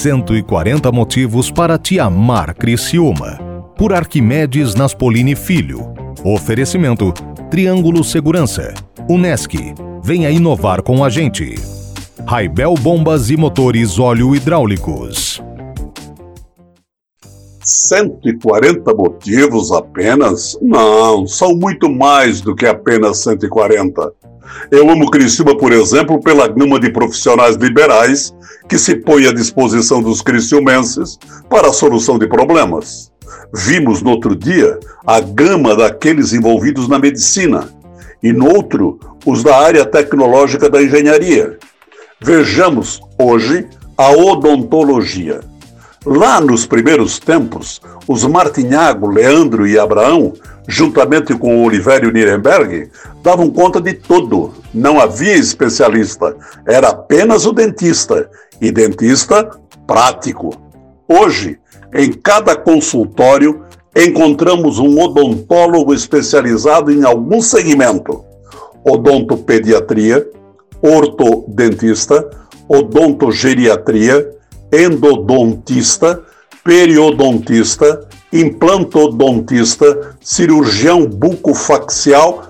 140 motivos para te amar Criciúma. Por Arquimedes Naspolini Filho. Oferecimento Triângulo Segurança. Unesc. Venha inovar com a gente. Raibel Bombas e Motores Óleo Hidráulicos. 140 motivos apenas? Não, são muito mais do que apenas 140. Eu amo Criciúma, por exemplo, pela gama de profissionais liberais que se põe à disposição dos criciumenses para a solução de problemas. Vimos no outro dia a gama daqueles envolvidos na medicina e no outro os da área tecnológica da engenharia. Vejamos hoje a odontologia. Lá nos primeiros tempos, os Martinhago, Leandro e Abraão, juntamente com o Olivério davam conta de tudo. Não havia especialista, era apenas o dentista, e dentista prático. Hoje, em cada consultório, encontramos um odontólogo especializado em algum segmento: odontopediatria, ortodentista, odontogeriatria, endodontista, periodontista, implantodontista, cirurgião bucofacial,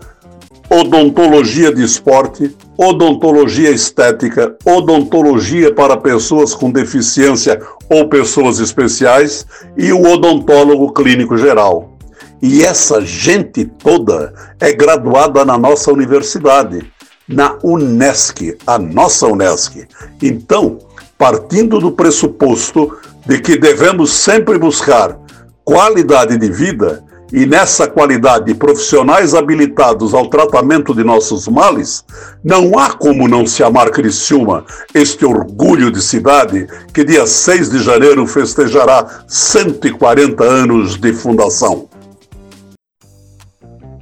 odontologia de esporte, odontologia estética, odontologia para pessoas com deficiência ou pessoas especiais e o odontólogo clínico geral. E essa gente toda é graduada na nossa universidade, na UNESCO, a nossa UNESCO. Então, partindo do pressuposto de que devemos sempre buscar qualidade de vida e nessa qualidade profissionais habilitados ao tratamento de nossos males, não há como não se amar Criciúma, este orgulho de cidade que dia 6 de janeiro festejará 140 anos de fundação.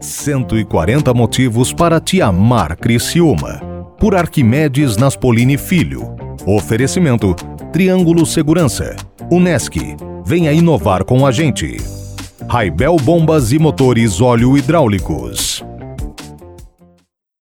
140 motivos para te amar Criciúma. Por Arquimedes Naspolini Filho. Oferecimento Triângulo Segurança. Unesc. Venha inovar com a gente. Raibel Bombas e Motores Óleo Hidráulicos.